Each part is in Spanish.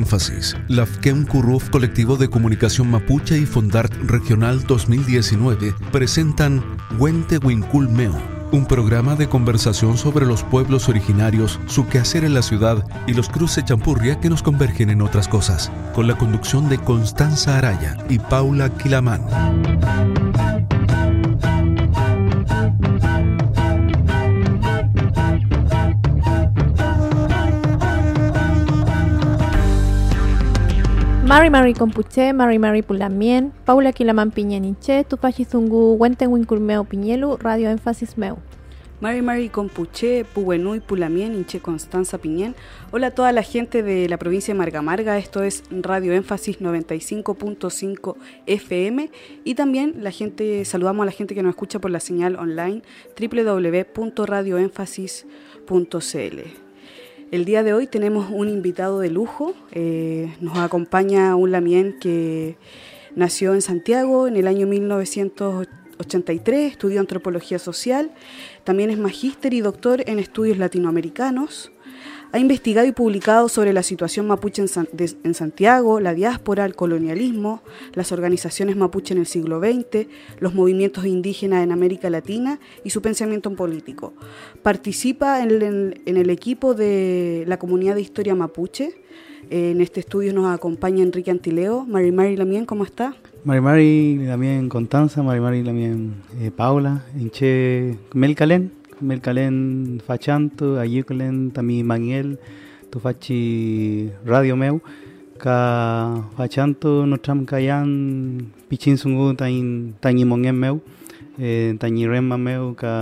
Énfasis, la FKEM Curruf Colectivo de Comunicación Mapuche y Fondart Regional 2019 presentan Huente Wincul Meo, un programa de conversación sobre los pueblos originarios, su quehacer en la ciudad y los cruces champurria que nos convergen en otras cosas, con la conducción de Constanza Araya y Paula Quilamán. Mari Mari Compuche, Mari Mari Pulamien, Paula Quilaman Piñeniche, Tupachi Zungu, Wenten Winculmeo Piñelu, Radio Énfasis Meu. Mari Mari Compuche, Pubenui Pulamien, Inche Constanza Piñén. Hola a toda la gente de la provincia de Marga Marga, esto es Radio Énfasis 95.5 FM y también la gente, saludamos a la gente que nos escucha por la señal online www.radioénfasis.cl. El día de hoy tenemos un invitado de lujo. Eh, nos acompaña un lamien que nació en Santiago en el año 1983, estudió antropología social, también es magíster y doctor en estudios latinoamericanos. Ha investigado y publicado sobre la situación mapuche en, Santiago, la diáspora, el colonialismo, las organizaciones mapuche en el siglo XX, los movimientos indígenas en América Latina y su pensamiento político. Participa en, el equipo de la comunidad de historia mapuche. En este estudio nos acompaña Enrique Antileo. Mari Mari Lamien, ¿cómo está? Mari Mari Lamien Constanza, Mari Mari Lamien eh, Paula, Inche Melcalén. Melkalen fachanto ayuclen tami mangiel tu fachi radio meu ka fachanto no tram kayan pichin sungu tain tani mongen meu eh, tani remma meu ka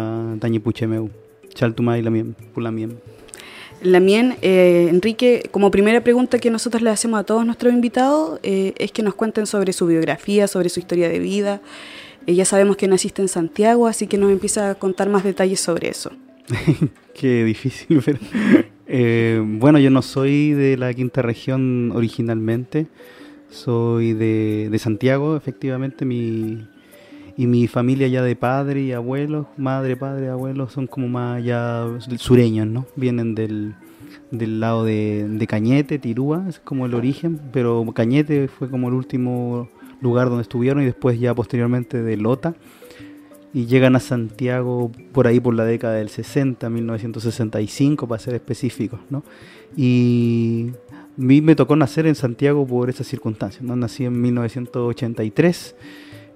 tani puche meu. Chaltumai la miem pulamiem Lamien, eh, Enrique, como primera pregunta que nosotros le hacemos a todos nuestros invitados eh, es que nos cuenten sobre su biografía, sobre su historia de vida, eh, ya sabemos que naciste en Santiago, así que nos empieza a contar más detalles sobre eso. Qué difícil, pero... Eh, bueno, yo no soy de la quinta región originalmente, soy de, Santiago, efectivamente, mi, y mi familia ya de padre y abuelos, madre, padre, abuelos, son como más ya sureños, ¿no? Vienen del, del lado de, de Cañete, Tirúa, es como el origen, pero Cañete fue como el último lugar donde estuvieron y después ya posteriormente de Lota y llegan a Santiago por ahí por la década del 60, 1965 para ser específicos, ¿no? Y a mí me tocó nacer en Santiago por esas circunstancias, ¿no? Nací en 1983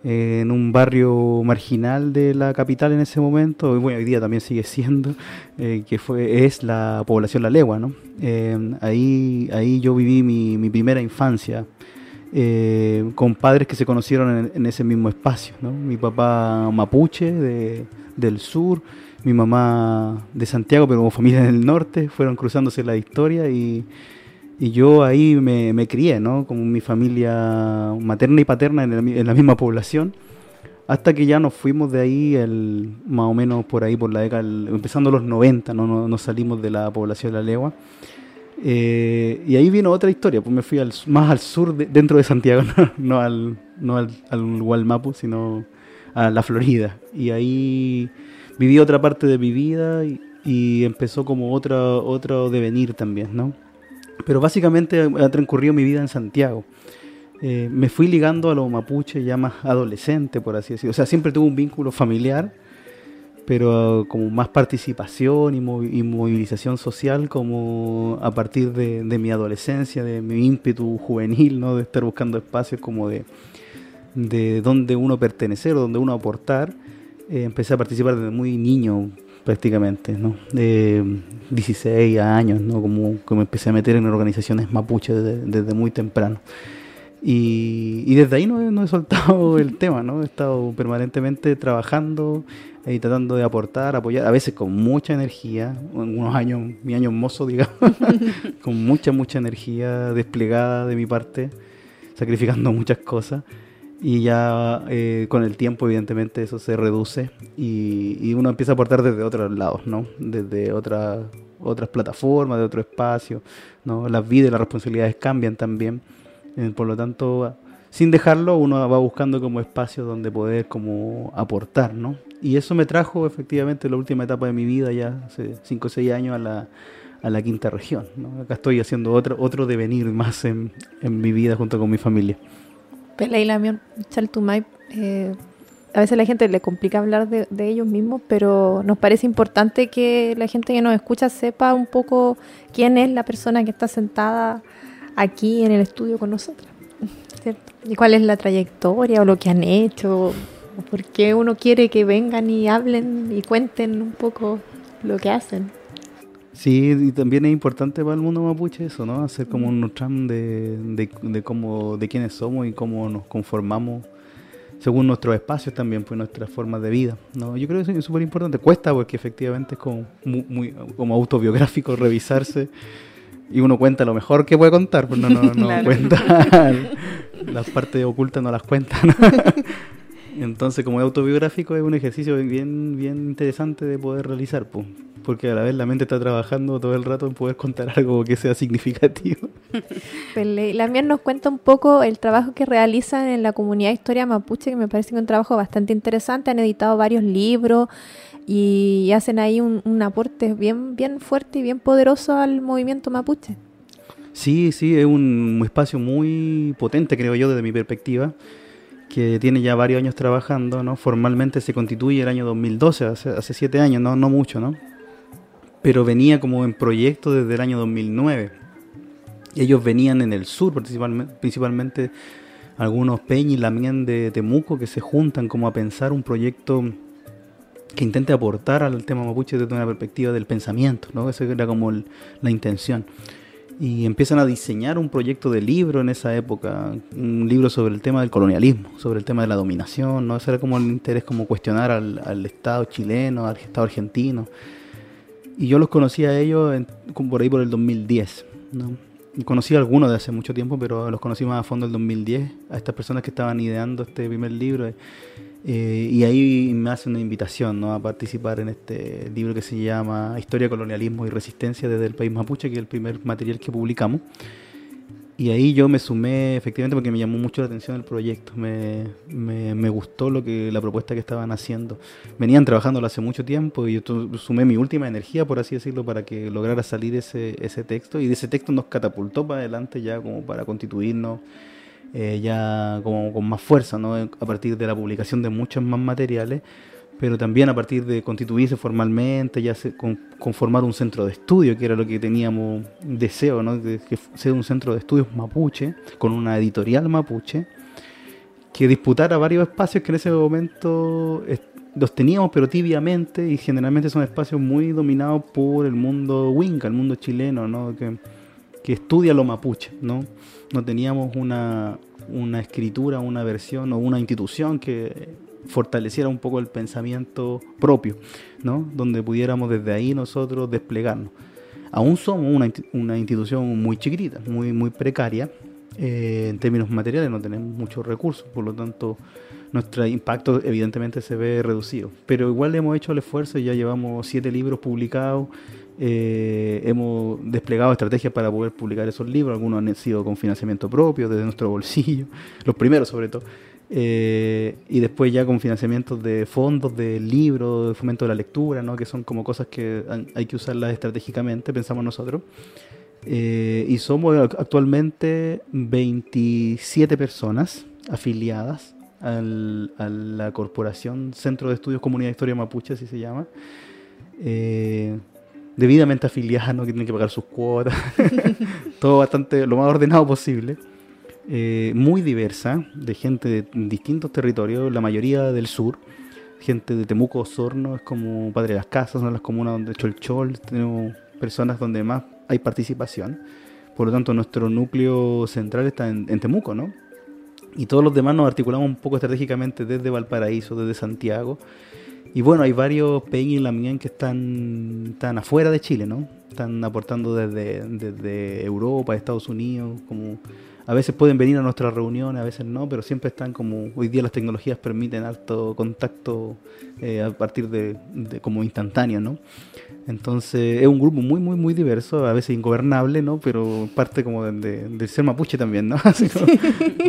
en un barrio marginal de la capital en ese momento, y bueno, hoy día también sigue siendo, eh, que fue, es la población La Legua, ¿no? Eh, ahí, ahí yo viví mi, mi primera infancia, eh, con padres que se conocieron en, ese mismo espacio. Mi papá mapuche del sur, mi mamá de Santiago, pero como familia del norte, fueron cruzándose la historia y, yo ahí me, crié, ¿no? como mi familia materna y paterna en, la misma población. Hasta que ya nos fuimos de ahí, el, más o menos por ahí, por la década, empezando los 90, ¿no? Nos, salimos de la población de la legua. Eh, y ahí vino otra historia, pues me fui al, más al sur dentro de Santiago, no, al, no al, al sino a la Florida. Y ahí viví otra parte de mi vida y, empezó como otra, otro devenir también, ¿no? Pero básicamente ha transcurrido mi vida en Santiago. Eh, me fui ligando a los mapuches ya más adolescente, por así decirlo. O sea, siempre tuve un vínculo familiar, pero como más participación y, movilización social como a partir de, mi adolescencia, de mi ímpetu juvenil, ¿no? de estar buscando espacios como de, de donde uno pertenecer o donde uno aportar, eh, empecé a participar desde muy niño prácticamente, ¿no? de 16 años, ¿no? como, como empecé a meter en organizaciones mapuches desde, muy temprano. Y, desde ahí no, no he soltado el tema, ¿no? He estado permanentemente trabajando y tratando de aportar, apoyar, a veces con mucha energía, unos años, mi año mozo, digamos, con mucha, mucha energía desplegada de mi parte, sacrificando muchas cosas. Y ya eh, con el tiempo, evidentemente, eso se reduce y, uno empieza a aportar desde otros lados, ¿no? Desde otras otras plataformas, de otro espacio, ¿no? Las vidas y las responsabilidades cambian también. Eh, por lo tanto, sin dejarlo, uno va buscando como espacio donde poder como aportar, ¿no? Y eso me trajo efectivamente la última etapa de mi vida, ya hace 5 o 6 años, a la, a la quinta región. Acá estoy haciendo otro, otro devenir más en, en mi vida junto con mi familia. Peleilamion, Chaltumay, eh, a veces la gente le complica hablar de, de, ellos mismos, pero nos parece importante que la gente que nos escucha sepa un poco quién es la persona que está sentada aquí en el estudio con nosotros. ¿cierto? Y cuál es la trayectoria o lo que han hecho, por qué uno quiere que vengan y hablen y cuenten un poco lo que hacen. Sí, y también es importante para el mundo mapuche eso, ¿no? Hacer como un tram de, de, de, cómo, de quiénes somos y cómo nos conformamos según nuestros espacios también, pues nuestras formas de vida. ¿no? Yo creo que es súper importante. Cuesta porque efectivamente es como, muy, muy, como autobiográfico revisarse y uno cuenta lo mejor que puede contar, pues no, no, no claro. cuenta las partes ocultas no las cuenta. Entonces, como es autobiográfico, es un ejercicio bien, bien interesante de poder realizar, pues, porque a la vez la mente está trabajando todo el rato en poder contar algo que sea significativo. La mía nos cuenta un poco el trabajo que realizan en la comunidad de historia mapuche, que me parece un trabajo bastante interesante. Han editado varios libros y hacen ahí un, un aporte bien, bien fuerte y bien poderoso al movimiento mapuche. Sí, sí, es un espacio muy potente, creo yo, desde mi perspectiva que tiene ya varios años trabajando, ¿no? Formalmente se constituye el año 2012, hace, hace siete años, no, no mucho, ¿no? Pero venía como en proyecto desde el año 2009. Y ellos venían en el sur, principalmente, algunos peñi también de Temuco que se juntan como a pensar un proyecto que intente aportar al tema mapuche desde una perspectiva del pensamiento, ¿no? Esa era como el, la intención y empiezan a diseñar un proyecto de libro en esa época, un libro sobre el tema del colonialismo, sobre el tema de la dominación, ¿no? Ese era como el interés, como cuestionar al, al Estado chileno, al Estado argentino. Y yo los conocí a ellos en, por ahí por el 2010, ¿no? Conocí a algunos de hace mucho tiempo, pero los conocí más a fondo el 2010, a estas personas que estaban ideando este primer libro. Eh, y ahí me hace una invitación ¿no? a participar en este libro que se llama Historia, Colonialismo y Resistencia desde el país mapuche, que es el primer material que publicamos. Y ahí yo me sumé efectivamente porque me llamó mucho la atención el proyecto, me, me, me gustó lo que la propuesta que estaban haciendo. Venían trabajando hace mucho tiempo y yo sumé mi última energía, por así decirlo, para que lograra salir ese, ese texto. Y de ese texto nos catapultó para adelante ya como para constituirnos eh, ya como con más fuerza, ¿no? a partir de la publicación de muchos más materiales, pero también a partir de constituirse formalmente, ya se, con, conformar un centro de estudio, que era lo que teníamos deseo, ¿no? que sea un centro de estudios mapuche, con una editorial mapuche, que disputara varios espacios que en ese momento los teníamos pero tibiamente y generalmente son espacios muy dominados por el mundo winca, el mundo chileno, ¿no? que, que estudia lo mapuche, ¿no? No teníamos una, una escritura, una versión o una institución que fortaleciera un poco el pensamiento propio, ¿no? donde pudiéramos desde ahí nosotros desplegarnos. Aún somos una, una institución muy chiquitita, muy, muy precaria, eh, en términos materiales no tenemos muchos recursos, por lo tanto nuestro impacto evidentemente se ve reducido. Pero igual hemos hecho el esfuerzo, ya llevamos siete libros publicados, eh, hemos desplegado estrategias para poder publicar esos libros, algunos han sido con financiamiento propio, desde nuestro bolsillo, los primeros sobre todo, eh, y después ya con financiamientos de fondos, de libros, de fomento de la lectura, ¿no? que son como cosas que hay que usarlas estratégicamente, pensamos nosotros. Eh, y somos actualmente 27 personas afiliadas al, a la corporación Centro de Estudios Comunidad de Historia Mapuche, así se llama. Eh, debidamente afiliada, ¿no? que tienen que pagar sus cuotas, todo bastante, lo más ordenado posible. Eh, muy diversa, de gente de distintos territorios, la mayoría del sur, gente de Temuco, Osorno, es como Padre de las Casas, son las comunas donde Cholchol, tenemos personas donde más hay participación, por lo tanto nuestro núcleo central está en, en Temuco, ¿no? Y todos los demás nos articulamos un poco estratégicamente desde Valparaíso, desde Santiago, y bueno, hay varios peñas en la MIAN que están, están afuera de Chile, ¿no? Están aportando desde, desde Europa, Estados Unidos, como a veces pueden venir a nuestras reuniones, a veces no, pero siempre están como hoy día las tecnologías permiten alto contacto eh, a partir de, de, como instantáneo, ¿no? Entonces es un grupo muy, muy, muy diverso, a veces ingobernable, ¿no? Pero parte como del de, ser mapuche también, ¿no? Así como,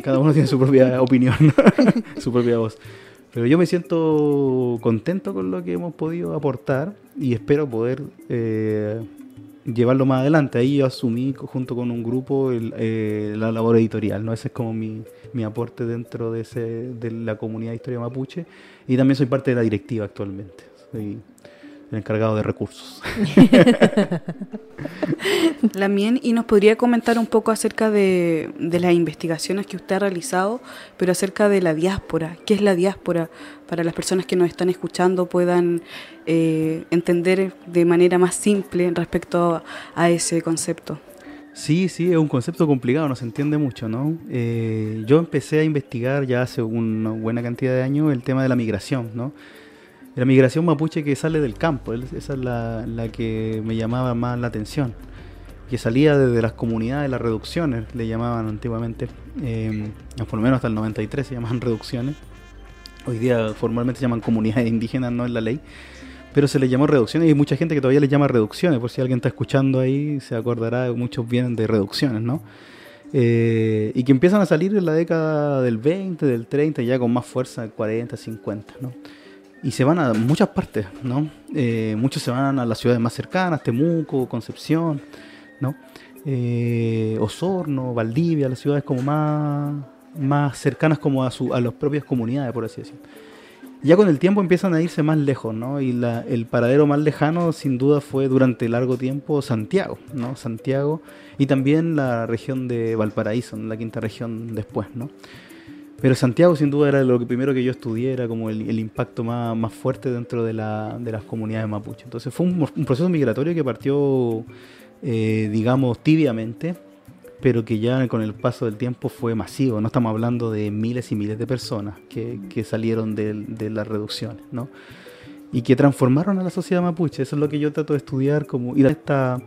cada uno tiene su propia opinión, ¿no? su propia voz. Pero yo me siento contento con lo que hemos podido aportar y espero poder eh, llevarlo más adelante. Ahí yo asumí junto con un grupo eh, la labor editorial, ¿no? Ese es como mi, mi aporte dentro de, ese, de la comunidad de historia mapuche y también soy parte de la directiva actualmente. Soy el encargado de recursos. Lamien, ¿y nos podría comentar un poco acerca de, de, las investigaciones que usted ha realizado, pero acerca de la diáspora? ¿Qué es la diáspora? Para las personas que nos están escuchando puedan eh, entender de manera más simple respecto a, a, ese concepto. Sí, sí, es un concepto complicado, no se entiende mucho, ¿no? Eh, yo empecé a investigar ya hace una buena cantidad de años el tema de la migración, ¿no? La migración mapuche que sale del campo, esa es la, que me llamaba más la atención, que salía desde las comunidades, las reducciones, le llamaban antiguamente, eh, por lo menos hasta el 93 se llamaban reducciones, hoy día formalmente se llaman comunidades indígenas, no en la ley, pero se les llamó reducciones y hay mucha gente que todavía les llama reducciones, por si alguien está escuchando ahí se acordará, muchos vienen de reducciones, ¿no? Eh, y que empiezan a salir en la década del 20, del 30, ya con más fuerza, 40, 50, ¿no? Y se van a muchas partes, ¿no? Eh, muchos se van a las ciudades más cercanas, Temuco, Concepción, ¿no? Eh, Osorno, Valdivia, las ciudades como más, más cercanas como a, su, a las propias comunidades, por así decirlo. Ya con el tiempo empiezan a irse más lejos, ¿no? Y el paradero más lejano, sin duda, fue durante largo tiempo Santiago, ¿no? Santiago y también la región de Valparaíso, la quinta región después, ¿no? Pero Santiago sin duda era lo que primero que yo estudié, era como el, impacto más, más, fuerte dentro de, la, de, las comunidades mapuche. Entonces fue un, proceso migratorio que partió, eh, digamos, tibiamente, pero que ya con el paso del tiempo fue masivo. No estamos hablando de miles y miles de personas que, que salieron de, de, las reducciones, ¿no? Y que transformaron a la sociedad mapuche. Eso es lo que yo trato de estudiar, como ir a esta,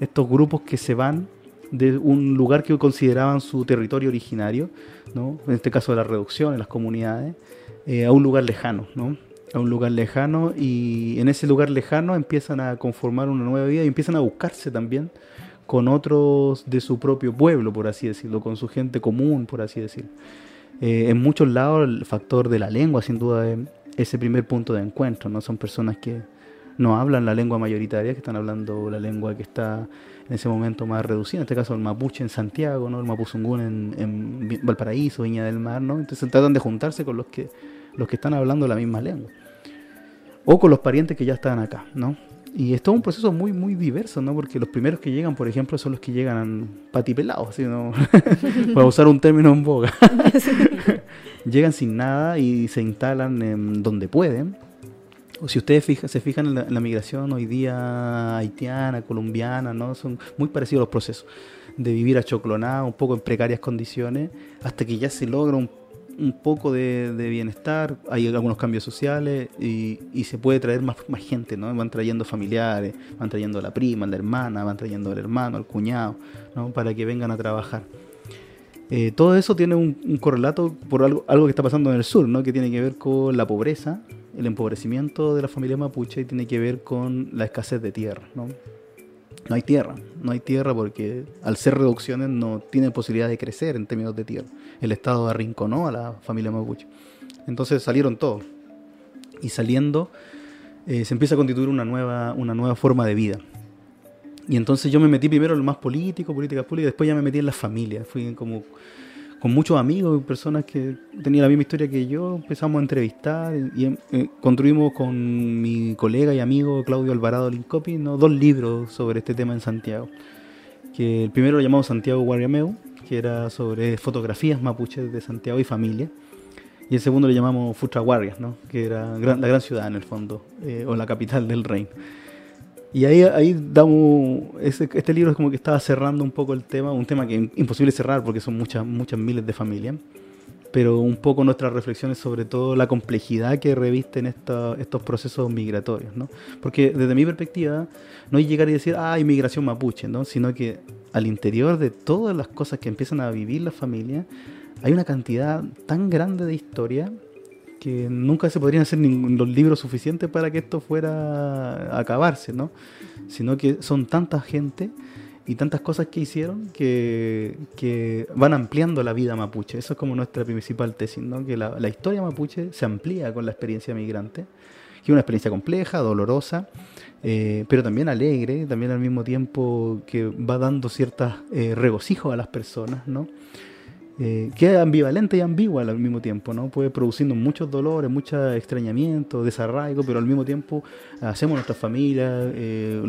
estos grupos que se van de un lugar que consideraban su territorio originario, ¿no? en este caso de la reducción, en las comunidades, eh, a un lugar lejano, ¿no? a un lugar lejano y en ese lugar lejano empiezan a conformar una nueva vida y empiezan a buscarse también con otros de su propio pueblo, por así decirlo, con su gente común, por así decirlo. Eh, en muchos lados el factor de la lengua, sin duda, es ese primer punto de encuentro, ¿no? Son personas que no hablan la lengua mayoritaria, que están hablando la lengua que está en ese momento más reducida, en este caso el mapuche en Santiago, ¿no? el mapuzungún en, en, Valparaíso, Viña del Mar, ¿no? entonces tratan de juntarse con los que, los que están hablando la misma lengua, o con los parientes que ya están acá, ¿no? Y es todo un proceso muy, muy diverso, ¿no? Porque los primeros que llegan, por ejemplo, son los que llegan patipelados, ¿sí? ¿no? para usar un término en boga. llegan sin nada y se instalan en donde pueden si ustedes se fijan en la, migración hoy día haitiana, colombiana, ¿no? son muy parecidos los procesos de vivir achoclonado, un poco en precarias condiciones, hasta que ya se logra un, poco de, bienestar, hay algunos cambios sociales y, se puede traer más, más, gente, ¿no? van trayendo familiares, van trayendo a la prima, a la hermana, van trayendo al hermano, al cuñado, ¿no? para que vengan a trabajar. Eh, todo eso tiene un, correlato por algo, que está pasando en el sur, ¿no? que tiene que ver con la pobreza el empobrecimiento de la familia mapuche tiene que ver con la escasez de tierra. ¿no? no hay tierra, no hay tierra porque al ser reducciones no tienen posibilidad de crecer en términos de tierra. El Estado arrinconó a la familia mapuche. Entonces salieron todos. Y saliendo eh, se empieza a constituir una nueva, una nueva forma de vida. Y entonces yo me metí primero en lo más político, políticas públicas, después ya me metí en la familia. Fui como con muchos amigos, personas que tenían la misma historia que yo, empezamos a entrevistar y, eh, construimos con mi colega y amigo Claudio Alvarado Lincopi ¿no? dos libros sobre este tema en Santiago. Que el primero lo llamamos Santiago Guariameu, que era sobre fotografías mapuches de Santiago y familia. Y el segundo lo llamamos Futra Guardias, ¿no? que era la gran ciudad en el fondo, eh, o la capital del reino. Y ahí, ahí damos, este libro es como que estaba cerrando un poco el tema, un tema que es imposible cerrar porque son muchas, muchas miles de familias, pero un poco nuestras reflexiones sobre todo la complejidad que revisten estos procesos migratorios, ¿no? Porque desde mi perspectiva, no hay llegar y decir, ah, inmigración mapuche, ¿no? Sino que al interior de todas las cosas que empiezan a vivir las familias, hay una cantidad tan grande de historia que nunca se podrían hacer los libros suficientes para que esto fuera a acabarse, ¿no? Sino que son tanta gente y tantas cosas que hicieron que, que, van ampliando la vida mapuche. Eso es como nuestra principal tesis, ¿no? Que la, historia mapuche se amplía con la experiencia migrante, que es una experiencia compleja, dolorosa, eh, pero también alegre, también al mismo tiempo que va dando ciertas eh, regocijos a las personas, ¿no? Eh, que es ambivalente y ambigua al mismo tiempo, ¿no? Puede produciendo muchos dolores, mucho extrañamiento, desarraigo, pero al mismo tiempo hacemos nuestra familia, eh,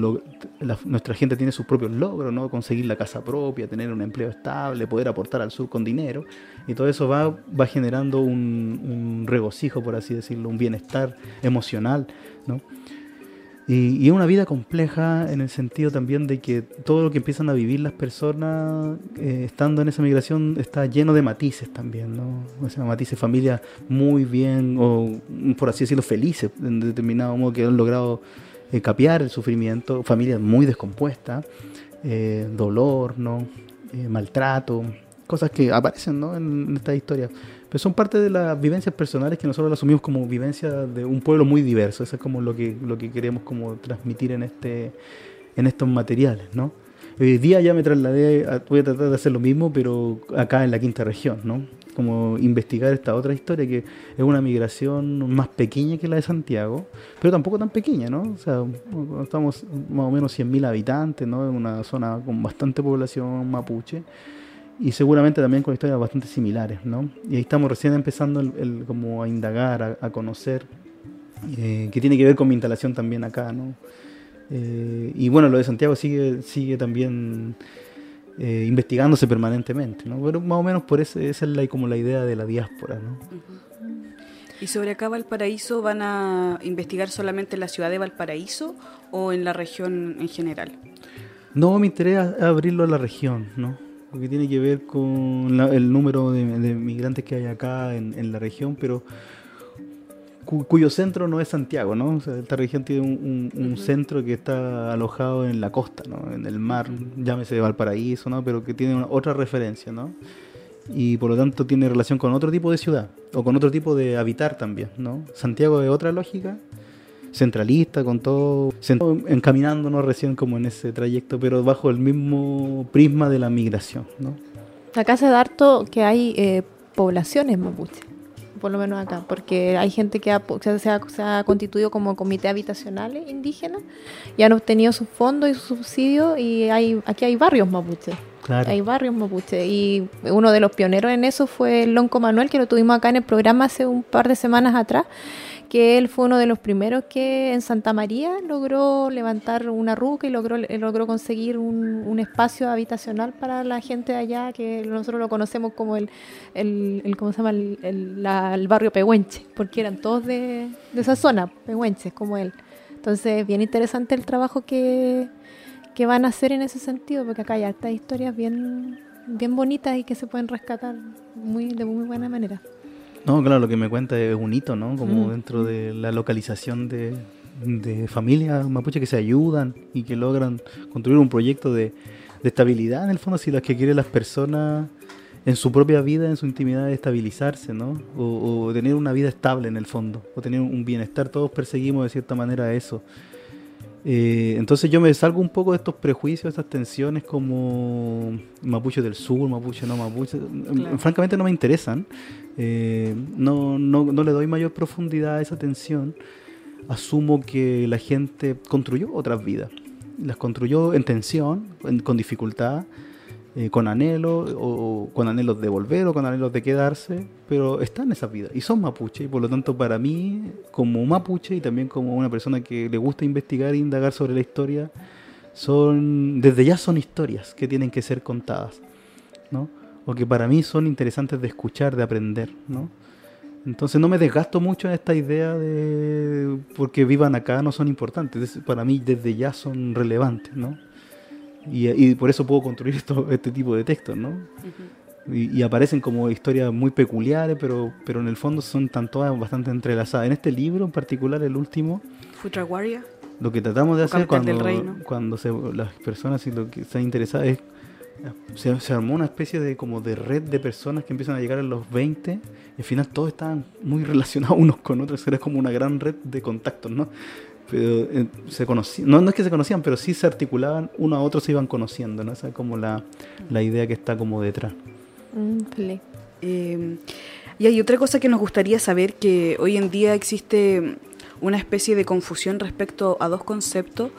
nuestra gente tiene sus propios logros, ¿no? Conseguir la casa propia, tener un empleo estable, poder aportar al sur con dinero, y todo eso va, va generando un, un regocijo, por así decirlo, un bienestar emocional, ¿no? Y, es una vida compleja en el sentido también de que todo lo que empiezan a vivir las personas eh, estando en esa migración está lleno de matices también, ¿no? O sea, matices, familias muy bien, o por así decirlo, felices en determinado modo que han logrado eh, el sufrimiento, familias muy descompuestas, eh, dolor, ¿no? maltrato, cosas que aparecen ¿no? en, en esta historia. Pero son parte de las vivencias personales que nosotros las asumimos como vivencia de un pueblo muy diverso. Eso es como lo que, lo que queremos como transmitir en, este, en estos materiales, ¿no? Hoy día ya me trasladé, voy a tratar de hacer lo mismo, pero acá en la quinta región, ¿no? Como investigar esta otra historia que es una migración más pequeña que la de Santiago, pero tampoco tan pequeña, ¿no? O sea, estamos más o menos 100.000 habitantes, ¿no? En una zona con bastante población mapuche y seguramente también con historias bastante similares, ¿no? Y ahí estamos recién empezando el, como a indagar, a, conocer, eh, que tiene que ver con mi instalación también acá, ¿no? Eh, y bueno, lo de Santiago sigue, sigue también eh, investigándose permanentemente, ¿no? Pero más o menos por ese, esa es la, como la idea de la diáspora, ¿no? ¿Y sobre acá Valparaíso van a investigar solamente la ciudad de Valparaíso o en la región en general? No, me interesa abrirlo a la región, ¿no? Porque tiene que ver con el número de, migrantes que hay acá en, la región, pero cuyo centro no es Santiago, ¿no? esta región tiene un, centro que está alojado en la costa, ¿no? En el mar, llámese Valparaíso, ¿no? Pero que tiene otra referencia, ¿no? Y por lo tanto tiene relación con otro tipo de ciudad, o con otro tipo de habitar también, ¿no? Santiago es otra lógica, centralista, con todo, encaminándonos recién como en ese trayecto, pero bajo el mismo prisma de la migración. ¿no? Acá se da harto que hay eh, poblaciones mapuche, por lo menos acá, porque hay gente que se, ha, constituido como comité habitacionales indígenas y han obtenido sus fondos y sus subsidios y hay, aquí hay barrios mapuche. Hay barrios mapuche y uno de los pioneros en eso fue el Lonco Manuel, que lo tuvimos acá en el programa hace un par de semanas atrás que él fue uno de los primeros que en Santa María logró levantar una ruca y logró, logró conseguir un, espacio habitacional para la gente de allá, que nosotros lo conocemos como el, el, ¿cómo se llama? El, barrio Pehuenche, porque eran todos de, esa zona, Pehuenches, como él. Entonces, bien interesante el trabajo que, que van a hacer en ese sentido, porque acá hay estas historias bien, bien bonitas y que se pueden rescatar muy, de muy buena manera. No, claro, lo que me cuenta es un hito, ¿no? Como mm. dentro de la localización de, de familias mapuche que se ayudan y que logran construir un proyecto de, estabilidad en el fondo, si las que quieren las personas en su propia vida, en su intimidad, estabilizarse, ¿no? O, tener una vida estable en el fondo, o tener un bienestar. Todos perseguimos de cierta manera eso. Eh, entonces yo me salgo un poco de estos prejuicios, estas tensiones como mapuche del sur, mapuche no mapuche. Francamente no me interesan. Eh, no, no, no, le doy mayor profundidad a esa tensión. Asumo que la gente construyó otras vidas. Las construyó en tensión, con dificultad, eh, con anhelo, o, con anhelos de volver o con anhelos de quedarse, pero están en esa vida y son mapuche, y por lo tanto para mí, como mapuche y también como una persona que le gusta investigar e indagar sobre la historia, son, desde ya son historias que tienen que ser contadas, ¿no? O que para mí son interesantes de escuchar, de aprender, ¿no? Entonces no me desgasto mucho en esta idea de porque vivan acá no son importantes. Para mí desde ya son relevantes, ¿no? Y, por eso puedo construir esto, este tipo de textos, ¿no? y, aparecen como historias muy peculiares, pero, pero en el fondo son tanto bastante entrelazadas. En este libro en particular, el último... Futra Warrior. Lo que tratamos de hacer cuando, cuando se, las personas y lo que están interesadas es se, se, armó una especie de como de red de personas que empiezan a llegar a los 20 y al final todos estaban muy relacionados unos con otros, era como una gran red de contactos, ¿no? Pero eh, se conocían, no, no es que se conocían, pero sí se articulaban, uno a otro se iban conociendo, ¿no? Esa es como la, la idea que está como detrás. Mm, eh, y hay otra cosa que nos gustaría saber, que hoy en día existe una especie de confusión respecto a dos conceptos,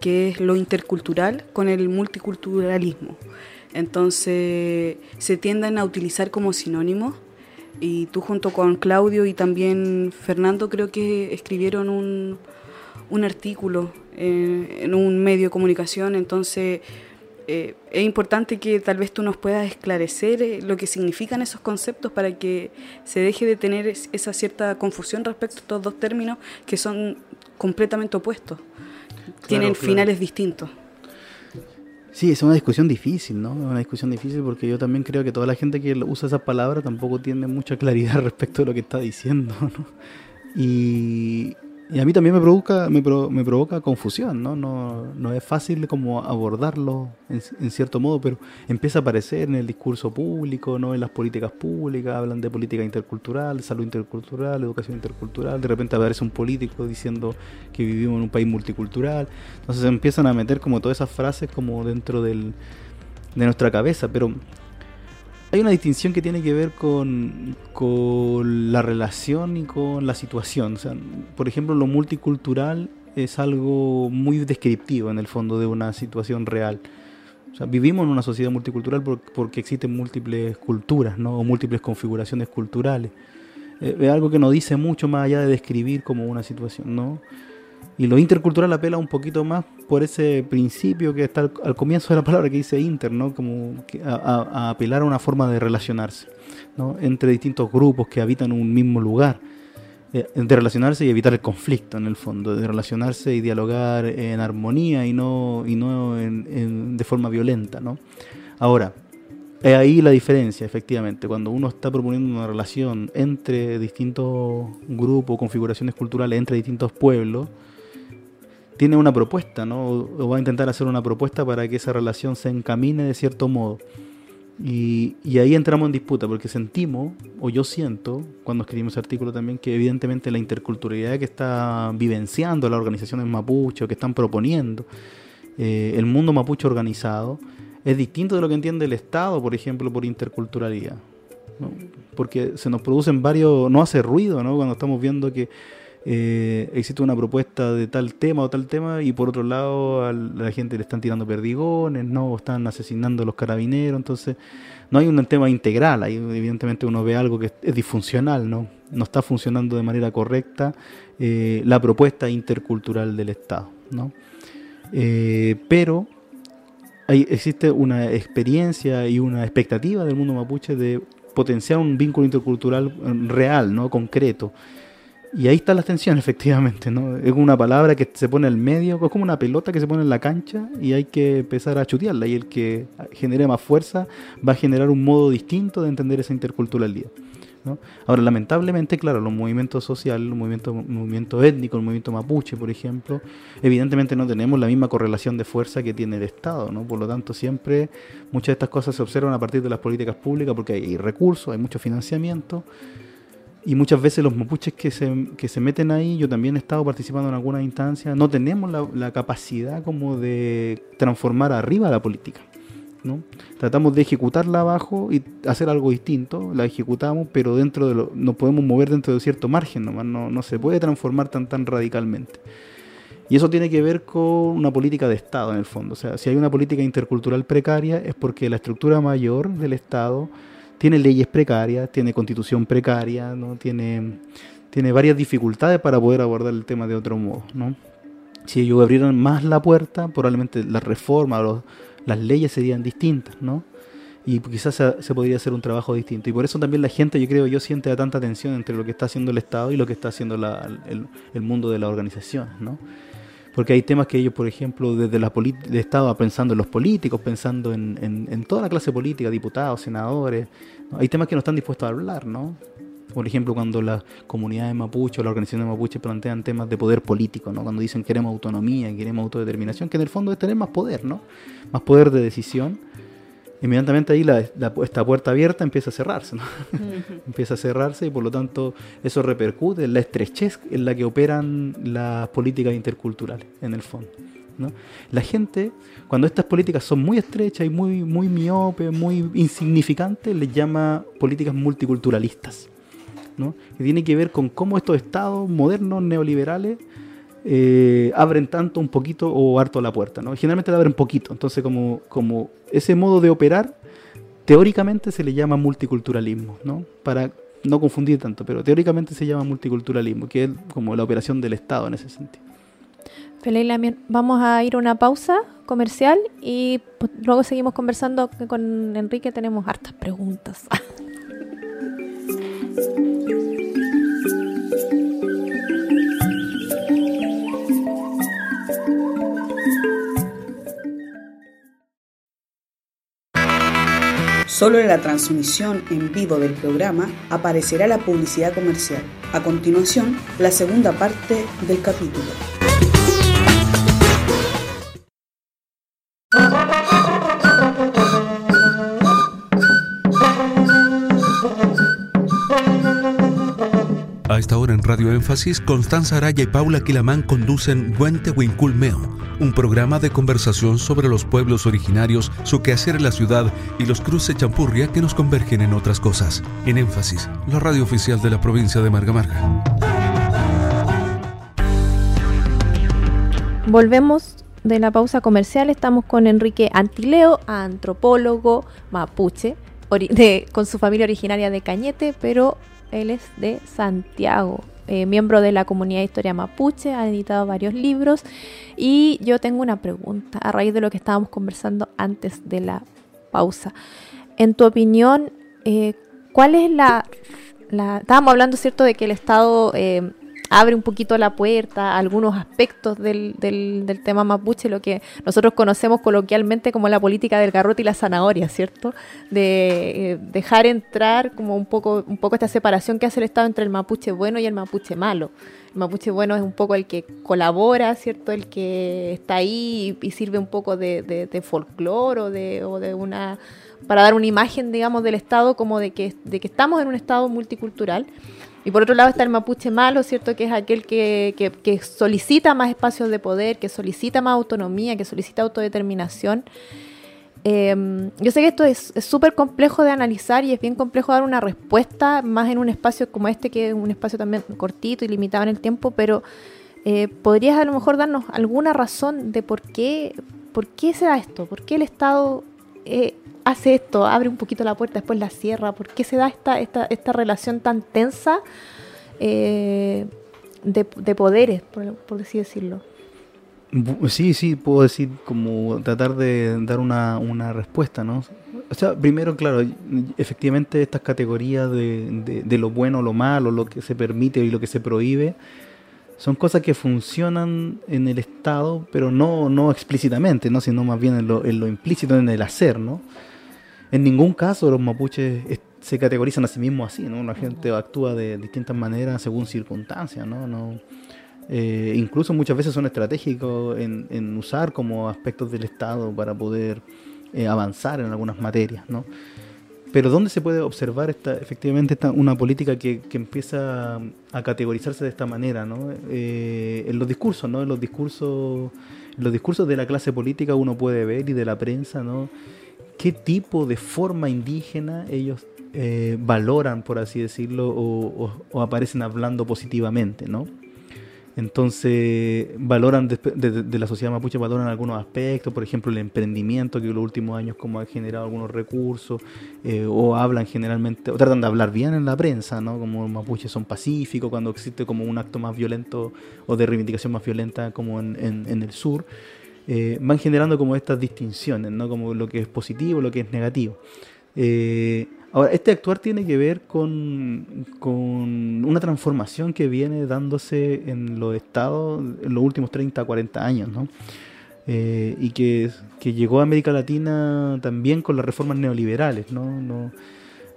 que es lo intercultural con el multiculturalismo. Entonces se tienden a utilizar como sinónimos y tú junto con Claudio y también Fernando creo que escribieron un, un artículo eh, en un medio de comunicación, entonces eh, es importante que tal vez tú nos puedas esclarecer eh, lo que significan esos conceptos para que se deje de tener esa cierta confusión respecto a estos dos términos que son completamente opuestos, tienen finales distintos. Sí, es una discusión difícil, ¿no? Es una discusión difícil porque yo también creo que toda la gente que usa esa palabra tampoco tiene mucha claridad respecto de lo que está diciendo, ¿no? Y, y a mí también me provoca, me, me provoca confusión, ¿no? ¿no? No es fácil como abordarlo en, cierto modo, pero empieza a aparecer en el discurso público, ¿no? En las políticas públicas, hablan de política intercultural, salud intercultural, educación intercultural, de repente aparece un político diciendo que vivimos en un país multicultural, entonces empiezan a meter como todas esas frases como dentro del, de nuestra cabeza, pero hay una distinción que tiene que ver con, la relación y con la situación. Por ejemplo, lo multicultural es algo muy descriptivo en el fondo de una situación real. Vivimos en una sociedad multicultural porque existen múltiples culturas. O múltiples configuraciones culturales. Eh, es algo que nos dice mucho más allá de describir como una situación, ¿no? Y lo intercultural apela un poquito más por ese principio que está al, comienzo de la palabra que dice inter, ¿no? Como a, apelar a una forma de relacionarse, ¿no? Entre distintos grupos que habitan un mismo lugar. Eh, de relacionarse y evitar el conflicto en el fondo, de relacionarse y dialogar en armonía y no, y no de forma violenta, ¿no? Ahora, es ahí la diferencia, efectivamente. Cuando uno está proponiendo una relación entre distintos grupos, configuraciones culturales, entre distintos pueblos, tiene una propuesta, ¿no? O va a intentar hacer una propuesta para que esa relación se encamine de cierto modo. Y, ahí entramos en disputa, porque sentimos, o yo siento, cuando escribimos ese artículo también, que evidentemente la interculturalidad que está vivenciando las organizaciones mapuche, o que están proponiendo eh, el mundo mapuche organizado, es distinto de lo que entiende el Estado, por ejemplo, por interculturalidad. Porque se nos producen varios, no hace ruido, ¿no? Cuando estamos viendo que eh, existe una propuesta de tal tema o tal tema y por otro lado a la gente le están tirando perdigones, no están asesinando a los carabineros, entonces no hay un tema integral, ahí evidentemente uno ve algo que es disfuncional, no, no está funcionando de manera correcta eh, la propuesta intercultural del Estado, ¿no? Eh, pero existe una experiencia y una expectativa del mundo mapuche de potenciar un vínculo intercultural real, ¿no? concreto. Y ahí está la tensión, efectivamente, ¿no? Es una palabra que se pone al medio, es como una pelota que se pone en la cancha y hay que empezar a chutearla. Y el que genere más fuerza va a generar un modo distinto de entender esa interculturalidad. ¿no? Ahora, lamentablemente, claro, los movimientos sociales, los movimientos, movimiento étnicos, el movimiento mapuche, por ejemplo, evidentemente no tenemos la misma correlación de fuerza que tiene el Estado, ¿no? Por lo tanto, siempre muchas de estas cosas se observan a partir de las políticas públicas porque hay recursos, hay mucho financiamiento y muchas veces los mapuches que se, que se meten ahí, yo también he estado participando en algunas instancias, no tenemos la, capacidad como de transformar arriba la política. ¿no? Tratamos de ejecutarla abajo y hacer algo distinto, la ejecutamos, pero dentro de lo, nos podemos mover dentro de cierto margen, nomás, no, no se puede transformar tan, tan radicalmente. Y eso tiene que ver con una política de Estado en el fondo. O sea, si hay una política intercultural precaria es porque la estructura mayor del Estado tiene leyes precarias, tiene constitución precaria, ¿no? tiene, tiene varias dificultades para poder abordar el tema de otro modo. ¿no? Si ellos abrieran más la puerta, probablemente las reformas, las leyes serían distintas, ¿no? Y quizás se, podría hacer un trabajo distinto. Y por eso también la gente, yo creo, yo siente tanta tensión entre lo que está haciendo el Estado y lo que está haciendo el, mundo de la organización, ¿no? Porque hay temas que ellos, por ejemplo, desde la de Estado pensando en los políticos, pensando en, toda la clase política, diputados, senadores, hay temas que no están dispuestos a hablar, ¿no? Por ejemplo, cuando las comunidades mapuche o las organizaciones mapuche plantean temas de poder político, ¿no? Cuando dicen queremos autonomía, queremos autodeterminación, que en el fondo es tener más poder, ¿no? Más poder de decisión inmediatamente ahí la, esta puerta abierta empieza a cerrarse, ¿no? empieza a cerrarse y por lo tanto eso repercute en la estrechez en la que operan las políticas interculturales, en el fondo. ¿no? La gente, cuando estas políticas son muy estrechas y muy, muy miopes, muy insignificantes, les llama políticas multiculturalistas. ¿no? que tiene que ver con cómo estos estados modernos neoliberales eh, abren tanto, un poquito o harto la puerta. ¿no? Generalmente la abren poquito, entonces como, como ese modo de operar, teóricamente se le llama multiculturalismo, ¿no? para no confundir tanto, pero teóricamente se llama multiculturalismo, que es como la operación del Estado en ese sentido. Vamos a ir a una pausa comercial y pues, luego seguimos conversando con Enrique. Tenemos hartas preguntas. Solo en la transmisión en vivo del programa aparecerá la publicidad comercial. A continuación, la segunda parte del capítulo. Esta hora en Radio Énfasis, Constanza Araya y Paula Quilamán conducen Huente Huinculmeo, un programa de conversación sobre los pueblos originarios, su quehacer en la ciudad y los cruces champurria que nos convergen en otras cosas. En Énfasis, la radio oficial de la provincia de Marga Marga. Volvemos de la pausa comercial. Estamos con Enrique Antileo, antropólogo mapuche, con su familia originaria de Cañete, pero él es de Santiago, eh, miembro de la comunidad de historia mapuche, ha editado varios libros y yo tengo una pregunta a raíz de lo que estábamos conversando antes de la pausa. En tu opinión, eh, ¿cuál es la, Estábamos hablando, ¿cierto?, de que el Estado eh, abre un poquito la puerta a algunos aspectos del, del, tema mapuche, lo que nosotros conocemos coloquialmente como la política del garrote y la zanahoria, ¿cierto? De eh, dejar entrar como un poco, un poco esta separación que hace el Estado entre el mapuche bueno y el mapuche malo. El mapuche bueno es un poco el que colabora, ¿cierto? El que está ahí y, sirve un poco de, de, de folclore o de, o de una para dar una imagen, digamos, del Estado como de que, de que estamos en un Estado multicultural. Y por otro lado está el mapuche malo, ¿cierto? Que es aquel que, solicita más espacios de poder, que solicita más autonomía, que solicita autodeterminación. Em, yo sé que esto es súper complejo de analizar y es bien complejo dar una respuesta, más en un espacio como este, que es un espacio también cortito y limitado en el tiempo, pero eh, ¿podrías a lo mejor darnos alguna razón de por qué, por qué se da esto? ¿Por qué el Estado eh, hace esto, abre un poquito la puerta, después la cierra? ¿Por qué se da esta, esta, esta relación tan tensa eh, de, poderes, por, así decirlo? Sí, sí, puedo decir como tratar de dar una, una respuesta, ¿no? O sea, primero, claro, efectivamente estas categorías de, de, lo bueno, lo malo, lo que se permite y lo que se prohíbe, son cosas que funcionan en el Estado, pero no, no explícitamente, ¿no? sino más bien en lo, en lo implícito, en el hacer, ¿no? En ningún caso los mapuches se categorizan a sí mismos así, ¿no? La gente actúa de distintas maneras según circunstancias, ¿no? eh, incluso muchas veces son estratégicos en, usar como aspectos del Estado para poder eh, avanzar en algunas materias, ¿no? Pero ¿dónde se puede observar esta, efectivamente esta, una política que, que, empieza a categorizarse de esta manera, ¿no? Eh, en los discursos, ¿no? En los discursos, en los discursos de la clase política uno puede ver y de la prensa, ¿no? Qué tipo de forma indígena ellos eh, valoran, por así decirlo, o, aparecen hablando positivamente, ¿no? Entonces, valoran de, la sociedad mapuche, valoran algunos aspectos, por ejemplo, el emprendimiento, que en los últimos años como ha generado algunos recursos, eh, o hablan generalmente, o tratan de hablar bien en la prensa, ¿no? Como los mapuches son pacíficos, cuando existe como un acto más violento o de reivindicación más violenta como en el sur. Eh, van generando como estas distinciones, ¿no? Como lo que es positivo, lo que es negativo. Eh, ahora, este actuar tiene que ver con, con, una transformación que viene dándose en los estados en los últimos 30, 40 años, ¿no? Eh, y que, que, llegó a América Latina también con las reformas neoliberales, ¿no? no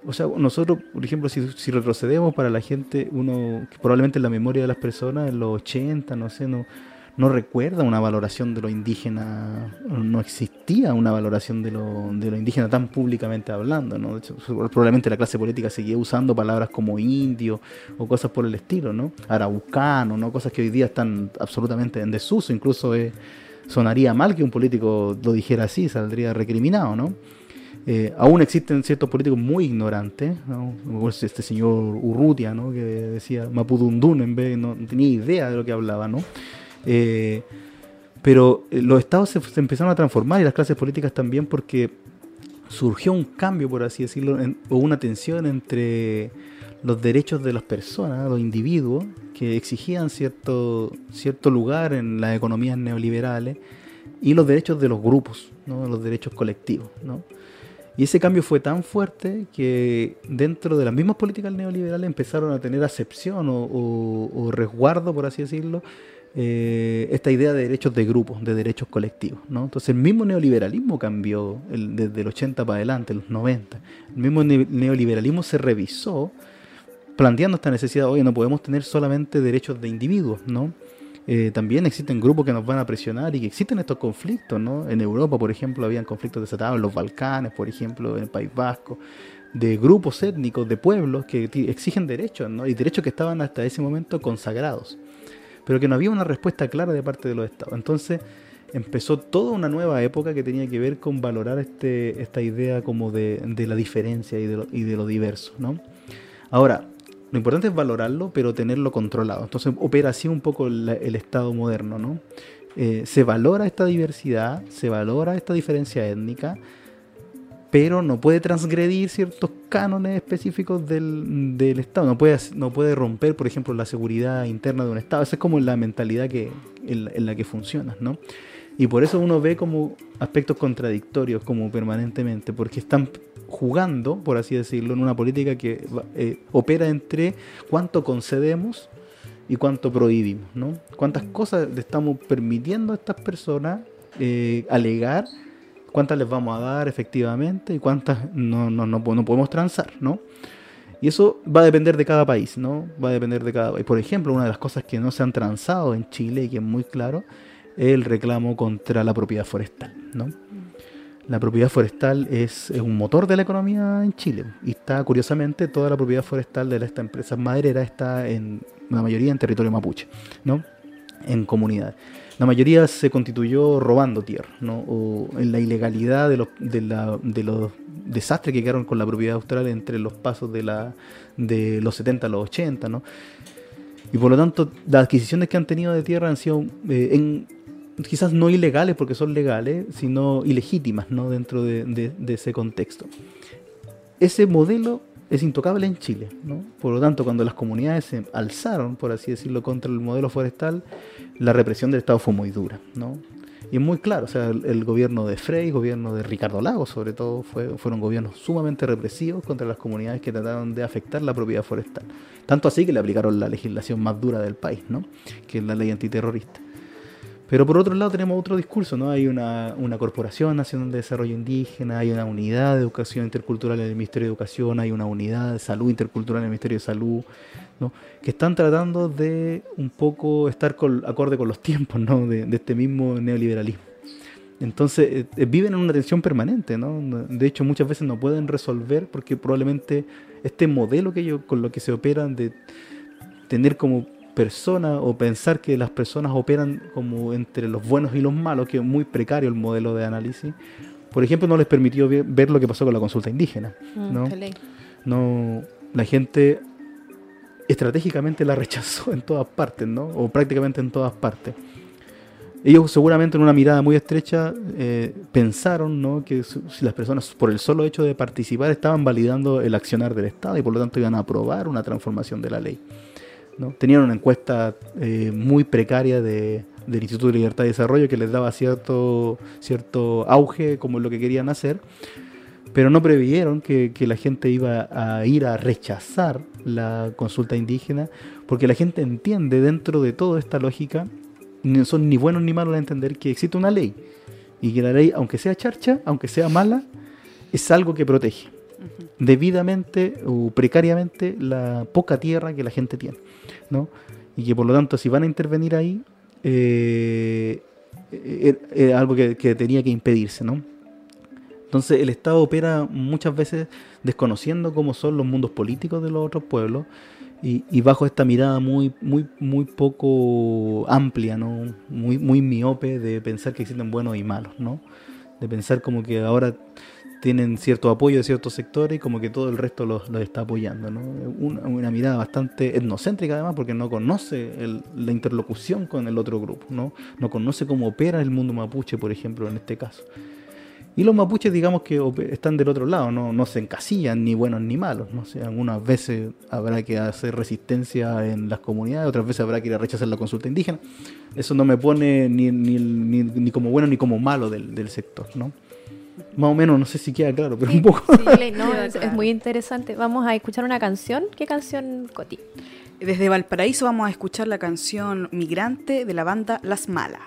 o sea, nosotros, por ejemplo, si, si retrocedemos para la gente, uno, probablemente en la memoria de las personas, en los 80, no sé, no, no recuerda una valoración de lo indígena, no existía una valoración de lo, de lo indígena tan públicamente hablando, ¿no? De hecho, probablemente la clase política seguía usando palabras como indio o cosas por el estilo, ¿no? Araucano, ¿no? Cosas que hoy día están absolutamente en desuso, incluso sonaría mal que un político lo dijera así, saldría recriminado, ¿no? Eh, aún existen ciertos políticos muy ignorantes, ¿no? este señor Urrutia, ¿no? que decía Mapudundún en vez, no, tenía idea de lo que hablaba, ¿no? Eh, pero eh, los estados se, empezaron a transformar y las clases políticas también porque surgió un cambio, por así decirlo, o una tensión entre los derechos de las personas, los individuos, que exigían cierto, cierto lugar en las economías neoliberales, y los derechos de los grupos, ¿no? los derechos colectivos. ¿no? Y ese cambio fue tan fuerte que dentro de las mismas políticas neoliberales empezaron a tener acepción o, resguardo, por así decirlo, eh, esta idea de derechos de grupos, de derechos colectivos. ¿no? Entonces el mismo neoliberalismo cambió desde el 80 para adelante, los 90. El mismo neoliberalismo se revisó planteando esta necesidad, oye, no podemos tener solamente derechos de individuos, ¿no? Eh, también existen grupos que nos van a presionar y que existen estos conflictos, ¿no? En Europa, por ejemplo, habían conflictos desatados en los Balcanes, por ejemplo, en el País Vasco, de grupos étnicos, de pueblos que exigen derechos, ¿no? Y derechos que estaban hasta ese momento consagrados, pero que no había una respuesta clara de parte de los estados. Entonces empezó toda una nueva época que tenía que ver con valorar este, esta idea como de, la diferencia y de, lo, y de lo diverso, ¿no? Ahora, lo importante es valorarlo, pero tenerlo controlado. Entonces opera así un poco el, Estado moderno, ¿no? Eh, se valora esta diversidad, se valora esta diferencia étnica, pero no puede transgredir ciertos cánones específicos del, Estado. No puede, no puede romper, por ejemplo, la seguridad interna de un Estado. Esa es como la mentalidad que, en, la que funciona, ¿no? Y por eso uno ve como aspectos contradictorios como permanentemente, porque están jugando, por así decirlo, en una política que eh, opera entre cuánto concedemos y cuánto prohibimos, ¿no? Cuántas cosas le estamos permitiendo a estas personas eh, alegar, cuántas les vamos a dar efectivamente y cuántas no, no, no, no podemos transar, ¿no? Y eso va a depender de cada país, ¿no? Va a depender de cada país. Por ejemplo, una de las cosas que no se han transado en Chile y que es muy claro es el reclamo contra la propiedad forestal, ¿no? La propiedad forestal es, un motor de la economía en Chile y está, curiosamente, toda la propiedad forestal de esta empresa maderera está en la mayoría en territorio mapuche, ¿no? En comunidades. La mayoría se constituyó robando tierra, ¿no? O en la ilegalidad de los, de, la, de los desastres que quedaron con la propiedad austral entre los pasos de, la, de los 70 a los 80, ¿no? Y por lo tanto, las adquisiciones que han tenido de tierra han sido eh, en quizás no ilegales porque son legales, sino ilegítimas ¿no? dentro de, ese contexto. Ese modelo es intocable en Chile. ¿no? Por lo tanto, cuando las comunidades se alzaron, por así decirlo, contra el modelo forestal, la represión del Estado fue muy dura. ¿no? Y muy claro, o sea, el, gobierno de Frey, el gobierno de Ricardo Lagos, sobre todo, fue, fueron gobiernos sumamente represivos contra las comunidades que trataron de afectar la propiedad forestal. Tanto así que le aplicaron la legislación más dura del país, ¿no? que es la ley antiterrorista. Pero por otro lado tenemos otro discurso, ¿no? Hay una, Corporación Nacional de Desarrollo Indígena, hay una unidad de educación intercultural en el Ministerio de Educación, hay una unidad de salud intercultural en el Ministerio de Salud, ¿no? Que están tratando de un poco estar acorde con los tiempos, ¿no? De, este mismo neoliberalismo. Entonces eh, eh, viven en una tensión permanente, ¿no? De hecho muchas veces no pueden resolver porque probablemente este modelo que ellos, con lo que se operan de tener como personas o pensar que las personas operan como entre los buenos y los malos, que es muy precario el modelo de análisis, por ejemplo, no les permitió ver lo que pasó con la consulta indígena. Mm, ¿no? no la gente estratégicamente la rechazó en todas partes, ¿no? o prácticamente en todas partes. Ellos seguramente en una mirada muy estrecha eh, pensaron ¿no? que si las personas por el solo hecho de participar estaban validando el accionar del Estado y por lo tanto iban a aprobar una transformación de la ley. Tenían una encuesta eh, muy precaria de, del Instituto de Libertad y Desarrollo que les daba cierto, cierto auge como lo que querían hacer, pero no previeron que, la gente iba a ir a rechazar la consulta indígena, porque la gente entiende dentro de toda esta lógica, no son ni buenos ni malos a entender que existe una ley, y que la ley, aunque sea charcha, aunque sea mala, es algo que protege debidamente o precariamente la poca tierra que la gente tiene. ¿no? Y que por lo tanto, si van a intervenir ahí, eh, era algo que, tenía que impedirse, ¿no? Entonces el Estado opera muchas veces desconociendo cómo son los mundos políticos de los otros pueblos y, bajo esta mirada muy, muy, muy poco amplia, ¿no? Muy, muy miope de pensar que existen buenos y malos, ¿no? De pensar como que ahora tienen cierto apoyo de ciertos sectores y como que todo el resto los, está apoyando. ¿no? Una, mirada bastante etnocéntrica además porque no conoce la interlocución con el otro grupo, ¿no? no conoce cómo opera el mundo mapuche, por ejemplo, en este caso. Y los mapuches, digamos que están del otro lado, no, no se encasillan ni buenos ni malos. ¿no? sé, algunas veces habrá que hacer resistencia en las comunidades, otras veces habrá que ir a rechazar la consulta indígena. Eso no me pone ni, ni, ni, como bueno ni como malo del, del, sector. ¿no? Más o menos, no sé si queda claro, pero un poco. Sí, no, es, es, muy interesante. Vamos a escuchar una canción. ¿Qué canción, Coti? Desde Valparaíso vamos a escuchar la canción Migrante de la banda Las Malas.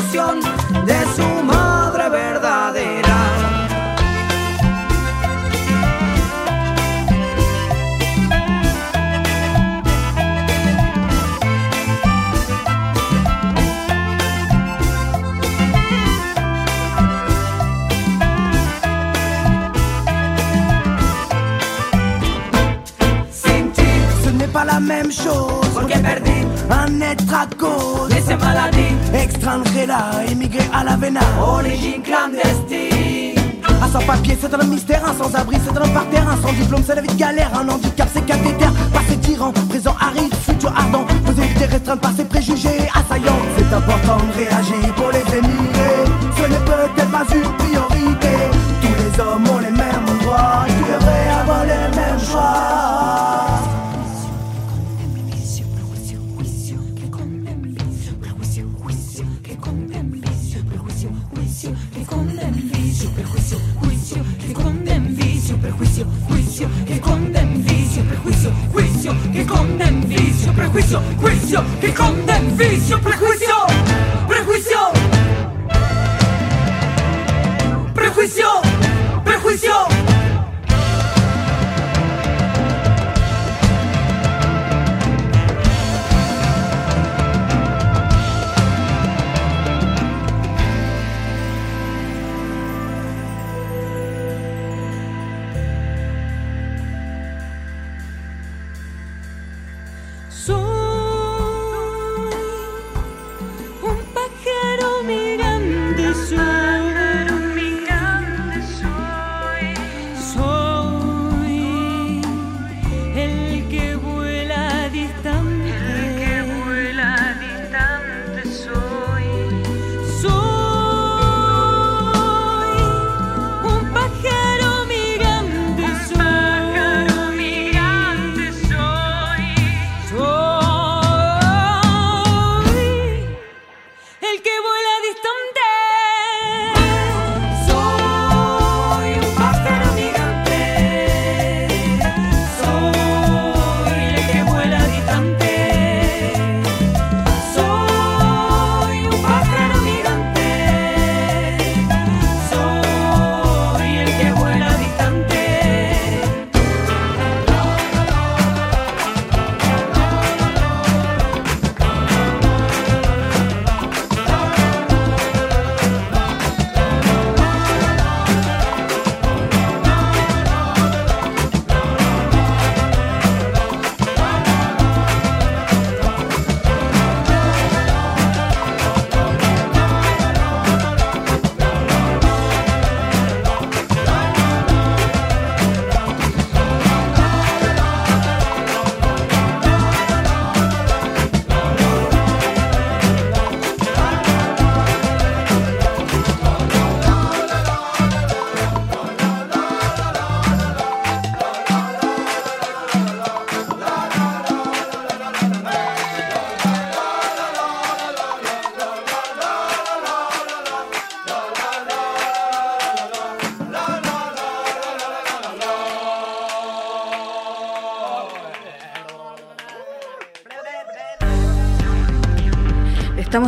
devoción de su madre verdadera. Sin ti, ce n'est pas la même chose, porque perdí. être à cause de ces maladies. Extranjés là, émigrés à la Origine clandestine. À sans papier, c'est un mystère, un sans-abri, c'est un parterre, un sans diplôme, c'est la vie de galère, un handicap, c'est cathéter, passé tyran, présent aride, futur ardent, vous évitez restreindre par ses préjugés assaillants. C'est important de réagir pour les émigrés, ce n'est peut-être pas une. che condenvisio, prequizio, quizio, che condenvisio, prequizio.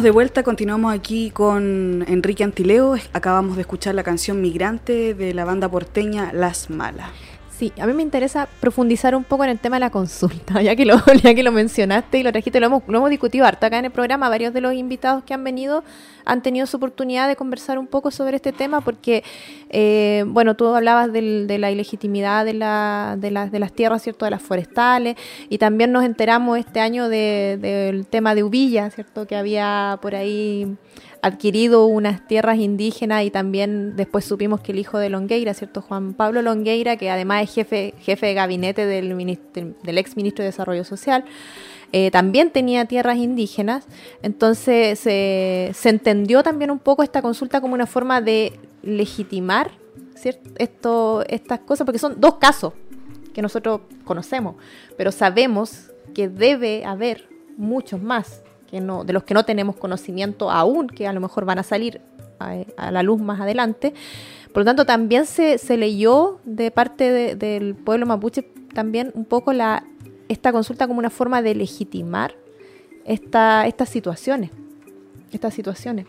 De vuelta, continuamos aquí con Enrique Antileo. Acabamos de escuchar la canción Migrante de la banda porteña Las Malas. Sí, a mí me interesa profundizar un poco en el tema de la consulta, ya que lo, ya que lo mencionaste y lo trajiste, lo hemos, lo hemos discutido harto acá en el programa. Varios de los invitados que han venido han tenido su oportunidad de conversar un poco sobre este tema, porque, eh, bueno, tú hablabas de la ilegitimidad de, la, de, de, las tierras, ¿cierto?, de las forestales, y también nos enteramos este año del tema de Ubilla, ¿cierto?, que había por ahí adquirido unas tierras indígenas y también después supimos que el hijo de Longueira, ¿cierto? Juan Pablo Longueira, que además es jefe, jefe de gabinete del, del ex ministro de Desarrollo Social, eh, también tenía tierras indígenas. Entonces se entendió también un poco esta consulta como una forma de legitimar ¿cierto? Esto, estas cosas, porque son dos casos que nosotros conocemos, pero sabemos que debe haber muchos más de los que no tenemos conocimiento aún, que a lo mejor van a salir a, la luz más adelante. Por lo tanto, también se, leyó de parte del pueblo mapuche también un poco la, esta consulta como una forma de legitimar esta, estas situaciones. Estas situaciones.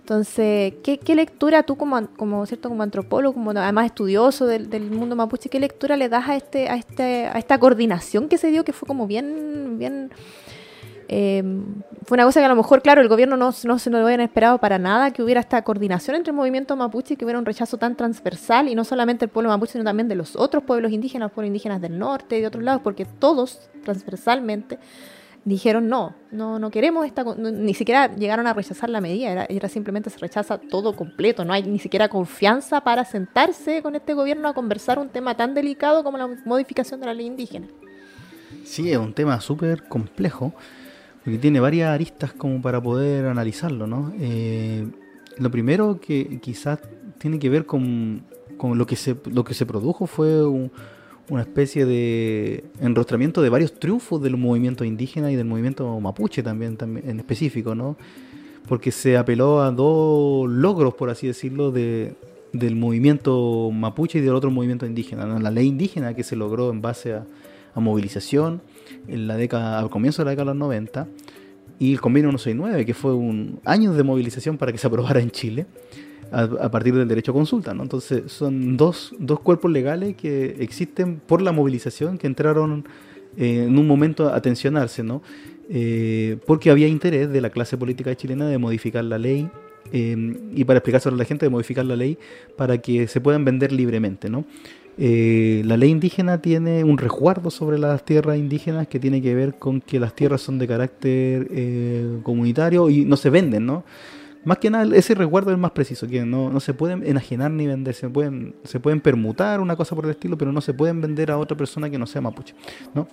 Entonces, ¿qué, lectura tú como, como, ¿cierto? como antropólogo, como además estudioso del, del, mundo mapuche, qué lectura le das a, este, a, este, a esta coordinación que se dio, que fue como bien, bien eh, fue una cosa que a lo mejor, claro, el gobierno no, no se lo habían esperado para nada, que hubiera esta coordinación entre el movimiento mapuche y que hubiera un rechazo tan transversal, y no solamente el pueblo mapuche, sino también de los otros pueblos indígenas, los pueblos indígenas del norte y de otros lados, porque todos transversalmente dijeron no, no, no queremos esta, ni siquiera llegaron a rechazar la medida, era, era, simplemente se rechaza todo completo, no hay ni siquiera confianza para sentarse con este gobierno a conversar un tema tan delicado como la modificación de la ley indígena. Sí, es un tema súper complejo porque tiene varias aristas como para poder analizarlo, ¿no? Eh, lo primero que quizás tiene que ver con, lo, que se, lo que se produjo fue una especie de enrostramiento de varios triunfos del movimiento indígena y del movimiento mapuche también, también en específico, ¿no? Porque se apeló a dos logros, por así decirlo, de, del movimiento mapuche y del otro movimiento indígena. La ley indígena que se logró en base a, a movilización en la década, al comienzo de la década de los 90, y el convenio 169, que fue un año de movilización para que se aprobara en Chile, a, partir del derecho a consulta. ¿no? Entonces, son dos, dos cuerpos legales que existen por la movilización, que entraron eh, en un momento a tensionarse, ¿no? Eh, porque había interés de la clase política chilena de modificar la ley eh, y para explicárselo a la gente de modificar la ley para que se puedan vender libremente, ¿no? Eh, la ley indígena tiene un resguardo sobre las tierras indígenas que tiene que ver con que las tierras son de carácter eh, comunitario y no se venden, ¿no? Más que nada, ese resguardo es más preciso, que no, no se pueden enajenar ni vender, se pueden, se pueden permutar una cosa por el estilo, pero no se pueden vender a otra persona que no sea mapuche, ¿no?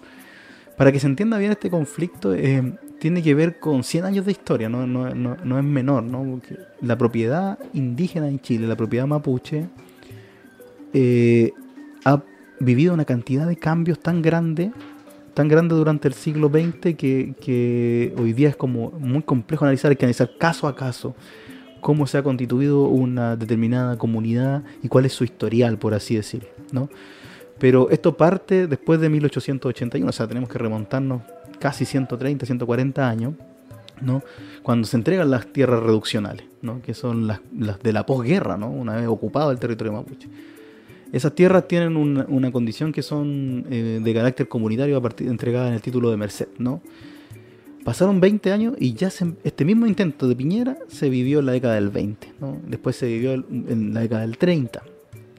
Para que se entienda bien este conflicto, eh, tiene que ver con 100 años de historia, no, no, no, es menor, ¿no? la propiedad indígena en Chile, la propiedad mapuche, eh, ha vivido una cantidad de cambios tan grande, tan grande durante el siglo XX que, hoy día es como muy complejo analizar, hay que analizar caso a caso cómo se ha constituido una determinada comunidad y cuál es su historial, por así decirlo, ¿no? Pero esto parte después de 1881, o sea, tenemos que remontarnos casi 130, 140 años, ¿no? Cuando se entregan las tierras reduccionales, ¿no? Que son las, las de la posguerra, ¿no? Una vez ocupado el territorio mapuche. Esas tierras tienen una, condición que son eh, de carácter comunitario entregada en el título de Merced, ¿no? Pasaron 20 años y ya este mismo intento de Piñera se vivió en la década del 20, ¿no? Después se vivió en la década del 30.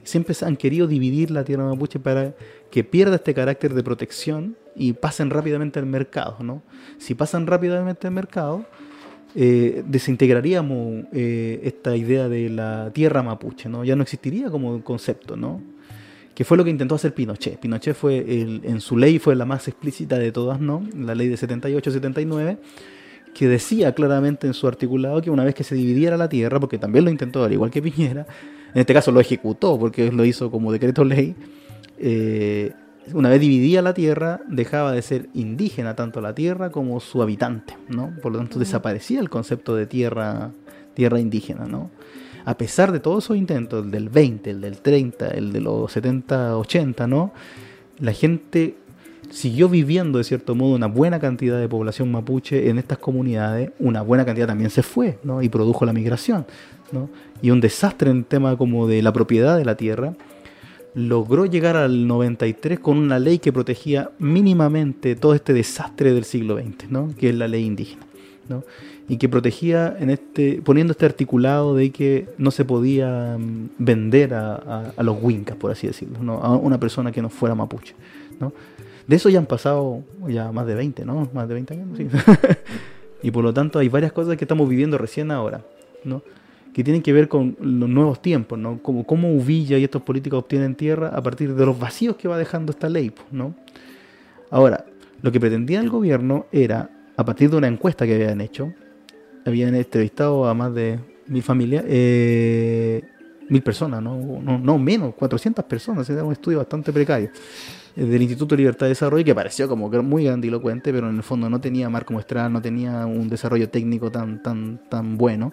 Siempre han querido dividir la tierra mapuche para que pierda este carácter de protección y pasen rápidamente al mercado, ¿no? Si pasan rápidamente al mercado, eh, desintegraríamos eh, esta idea de la tierra mapuche, ¿no? Ya no existiría como concepto, ¿no? Que fue lo que intentó hacer Pinochet. Pinochet fue, en su ley fue la más explícita de todas, ¿no? La ley de 78-79, que decía claramente en su articulado que una vez que se dividiera la tierra, porque también lo intentó, al igual que Piñera, en este caso lo ejecutó, porque lo hizo como decreto ley, eh, una vez dividida la tierra, dejaba de ser indígena tanto la tierra como su habitante, ¿no? Por lo tanto, desaparecía el concepto de tierra, tierra indígena, ¿no? A pesar de todos esos intentos, el del 20, el del 30, el de los 70, 80, ¿no? La gente siguió viviendo de cierto modo una buena cantidad de población mapuche en estas comunidades, una buena cantidad también se fue ¿no? y produjo la migración. ¿no? Y un desastre en el tema como de la propiedad de la tierra, logró llegar al 93 con una ley que protegía mínimamente todo este desastre del siglo XX, ¿no? que es la ley indígena. ¿no? Y que protegía en este, poniendo este articulado de que no se podía mm, vender a, a, los wincas, por así decirlo, ¿no? a una persona que no fuera mapuche. ¿no? De eso ya han pasado ya más de 20, ¿no? Más de 20 años, sí. y por lo tanto hay varias cosas que estamos viviendo recién ahora, ¿no? Que tienen que ver con los nuevos tiempos, ¿no? Como cómo Uvilla y estos políticos obtienen tierra a partir de los vacíos que va dejando esta ley, ¿no? Ahora, lo que pretendía el gobierno era, a partir de una encuesta que habían hecho, habían entrevistado a más de mil familias, eh, mil personas, ¿no? No, no menos, 400 personas, era un estudio bastante precario. Eh, del Instituto de Libertad de Desarrollo, que pareció como muy grandilocuente, pero en el fondo no tenía marco muestral, no tenía un desarrollo técnico tan, tan, tan bueno.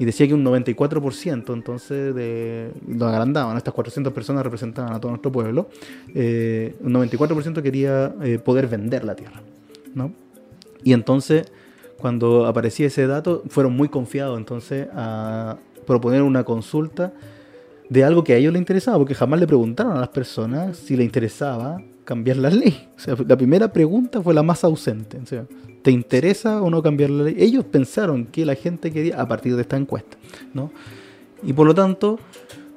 Y decía que un 94%, entonces, de, lo agrandaban, estas 400 personas representaban a todo nuestro pueblo, eh, un 94% quería eh, poder vender la tierra. ¿no? Y entonces, cuando aparecía ese dato, fueron muy confiados entonces a proponer una consulta de algo que a ellos les interesaba, porque jamás le preguntaron a las personas si le interesaba cambiar la ley. O sea, la primera pregunta fue la más ausente. O sea, ¿te interesa o no cambiar la ley? Ellos pensaron que la gente quería a partir de esta encuesta, ¿no? Y por lo tanto,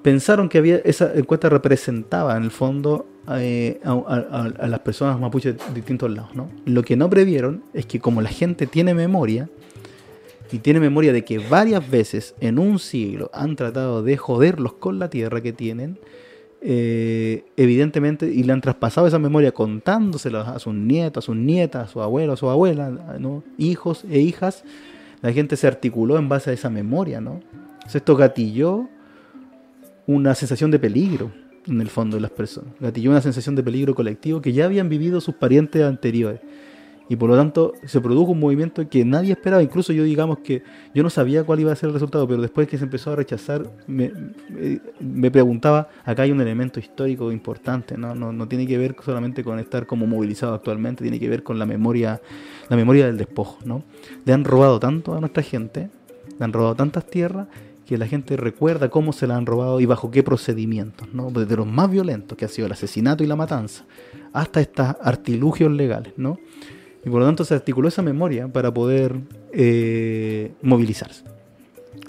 pensaron que había esa encuesta representaba en el fondo eh, a, las personas mapuches de distintos lados, ¿no? Lo que no previeron es que como la gente tiene memoria, y tiene memoria de que varias veces en un siglo han tratado de joderlos con la tierra que tienen, eh, evidentemente, y le han traspasado esa memoria contándoselas a sus nietos, a sus nietas, a su abuelo, a su abuela, ¿no? hijos e hijas, la gente se articuló en base a esa memoria, ¿no? esto gatilló una sensación de peligro en el fondo de las personas, gatilló una sensación de peligro colectivo que ya habían vivido sus parientes anteriores. Y por lo tanto se produjo un movimiento que nadie esperaba. Incluso yo digamos que yo no sabía cuál iba a ser el resultado, pero después que se empezó a rechazar, me, me, preguntaba, acá hay un elemento histórico importante, ¿no? No, no tiene que ver solamente con estar como movilizado actualmente, tiene que ver con la memoria, la memoria del despojo. ¿no? Le han robado tanto a nuestra gente, le han robado tantas tierras que la gente recuerda cómo se la han robado y bajo qué procedimientos, ¿no? desde los más violentos, que ha sido el asesinato y la matanza, hasta estos artilugios legales, ¿no? Y por lo tanto se articuló esa memoria para poder eh, movilizarse.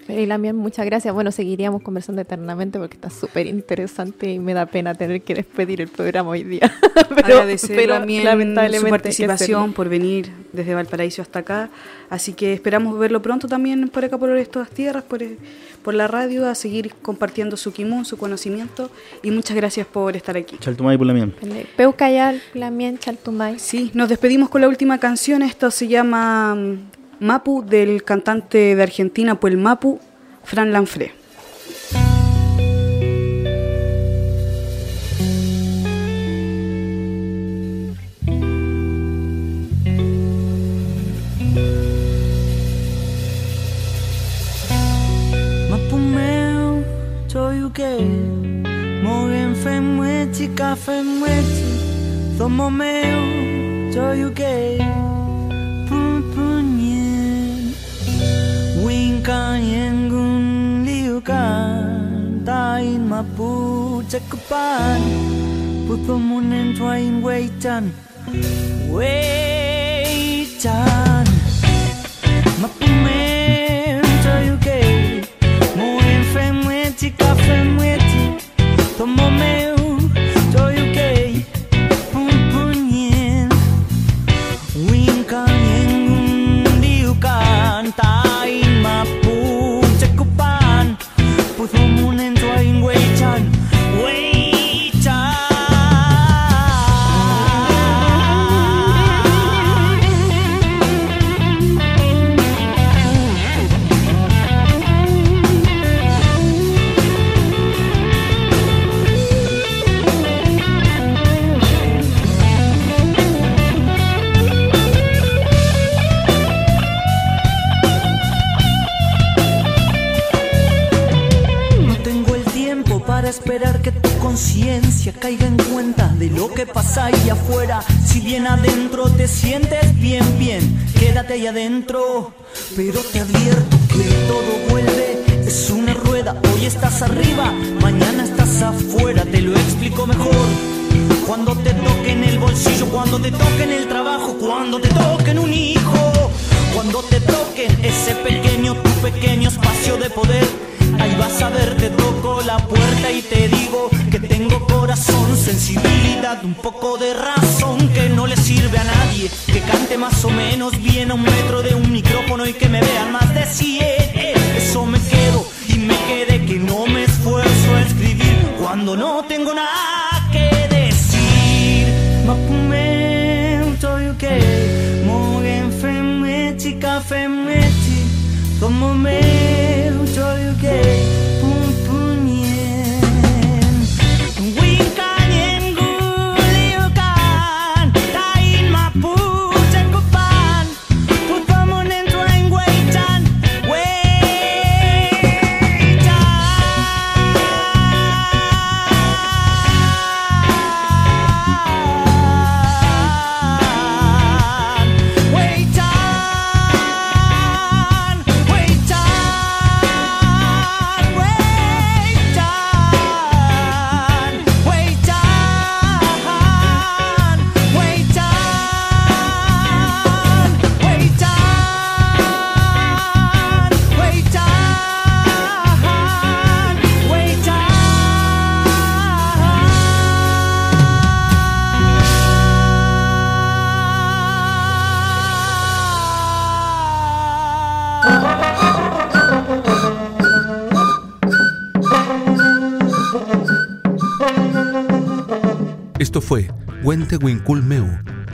Y también muchas gracias. Bueno, seguiríamos conversando eternamente porque está súper interesante y me da pena tener que despedir el programa hoy día. pero, Agradecer también su participación por venir desde Valparaíso hasta acá. Así que esperamos verlo pronto también por acá, por estas tierras, por, por la radio, a seguir compartiendo su kimun, su conocimiento. Y muchas gracias por estar aquí. Chaltumay por la mien. Peucayal, la mien, Chaltumay. Sí, nos despedimos con la última canción. Esto se llama Mapu del cantante de Argentina, pues el Mapu, Fran Lanfré. Café mueti, tomo meu, toyu que, kayang gunliukan Tain mapucakupan Pupamunin twain waitan Waitan Mapumen tayo kay Muin femweti ka femweti Pamomeo adentro te sientes bien, bien, quédate ahí adentro. Pero te advierto que todo vuelve, es una rueda. Hoy estás arriba, mañana estás afuera. Te lo explico mejor. Cuando te toque en el bolsillo, cuando te toque en el trabajo, cuando te toquen un hijo, cuando te toquen ese pequeño, tu pequeño espacio de poder, ahí vas a ver, te toco la puerta y te digo que tengo corazón, sensibilidad, un poco de razón que no le sirve a nadie, que cante más o menos bien a un metro de un micrófono y que me vean más de 100. Eso me quedo y me quede que no me esfuerzo a escribir cuando no tengo nada que decir. Io che muoio femmetti, caffè como me un you gay Huente Meu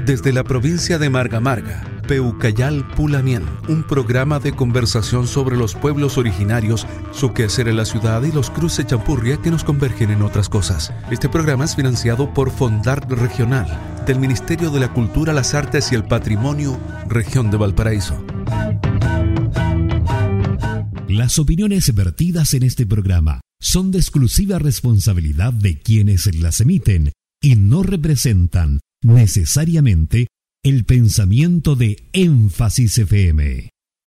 desde la provincia de Marga Marga, Peucayal Pulamien, un programa de conversación sobre los pueblos originarios, su quehacer en la ciudad y los cruces champurria que nos convergen en otras cosas. Este programa es financiado por Fondart Regional, del Ministerio de la Cultura, las Artes y el Patrimonio, Región de Valparaíso. Las opiniones vertidas en este programa son de exclusiva responsabilidad de quienes las emiten y no representan necesariamente el pensamiento de Énfasis FM.